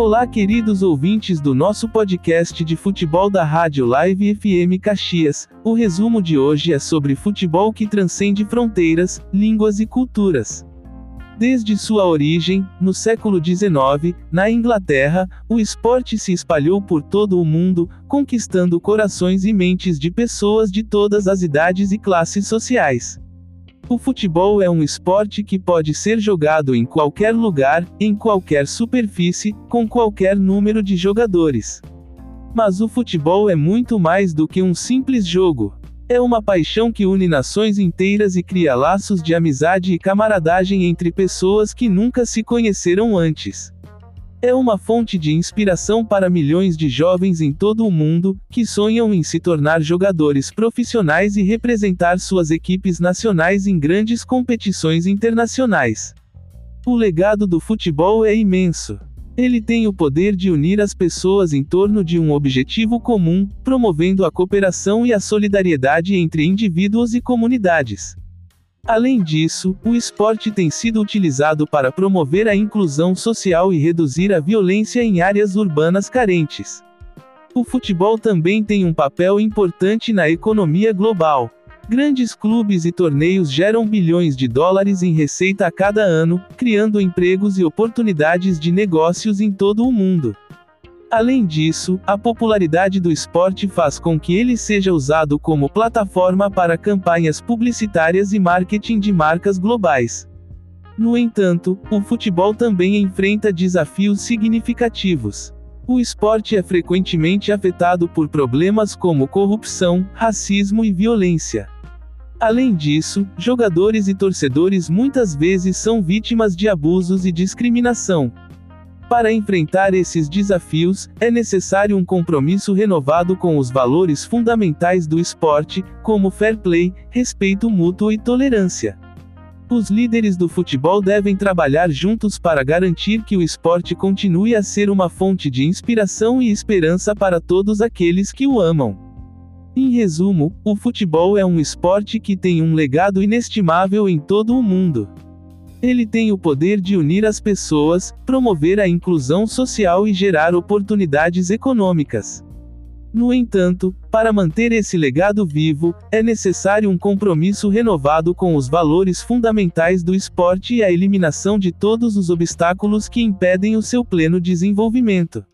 Olá, queridos ouvintes do nosso podcast de futebol da Rádio Live FM Caxias. O resumo de hoje é sobre futebol que transcende fronteiras, línguas e culturas. Desde sua origem, no século XIX, na Inglaterra, o esporte se espalhou por todo o mundo, conquistando corações e mentes de pessoas de todas as idades e classes sociais. O futebol é um esporte que pode ser jogado em qualquer lugar, em qualquer superfície, com qualquer número de jogadores. Mas o futebol é muito mais do que um simples jogo. É uma paixão que une nações inteiras e cria laços de amizade e camaradagem entre pessoas que nunca se conheceram antes. É uma fonte de inspiração para milhões de jovens em todo o mundo, que sonham em se tornar jogadores profissionais e representar suas equipes nacionais em grandes competições internacionais. O legado do futebol é imenso. Ele tem o poder de unir as pessoas em torno de um objetivo comum, promovendo a cooperação e a solidariedade entre indivíduos e comunidades. Além disso, o esporte tem sido utilizado para promover a inclusão social e reduzir a violência em áreas urbanas carentes. O futebol também tem um papel importante na economia global. Grandes clubes e torneios geram bilhões de dólares em receita a cada ano, criando empregos e oportunidades de negócios em todo o mundo. Além disso, a popularidade do esporte faz com que ele seja usado como plataforma para campanhas publicitárias e marketing de marcas globais. No entanto, o futebol também enfrenta desafios significativos. O esporte é frequentemente afetado por problemas como corrupção, racismo e violência. Além disso, jogadores e torcedores muitas vezes são vítimas de abusos e discriminação. Para enfrentar esses desafios, é necessário um compromisso renovado com os valores fundamentais do esporte, como fair play, respeito mútuo e tolerância. Os líderes do futebol devem trabalhar juntos para garantir que o esporte continue a ser uma fonte de inspiração e esperança para todos aqueles que o amam. Em resumo, o futebol é um esporte que tem um legado inestimável em todo o mundo. Ele tem o poder de unir as pessoas, promover a inclusão social e gerar oportunidades econômicas. No entanto, para manter esse legado vivo, é necessário um compromisso renovado com os valores fundamentais do esporte e a eliminação de todos os obstáculos que impedem o seu pleno desenvolvimento.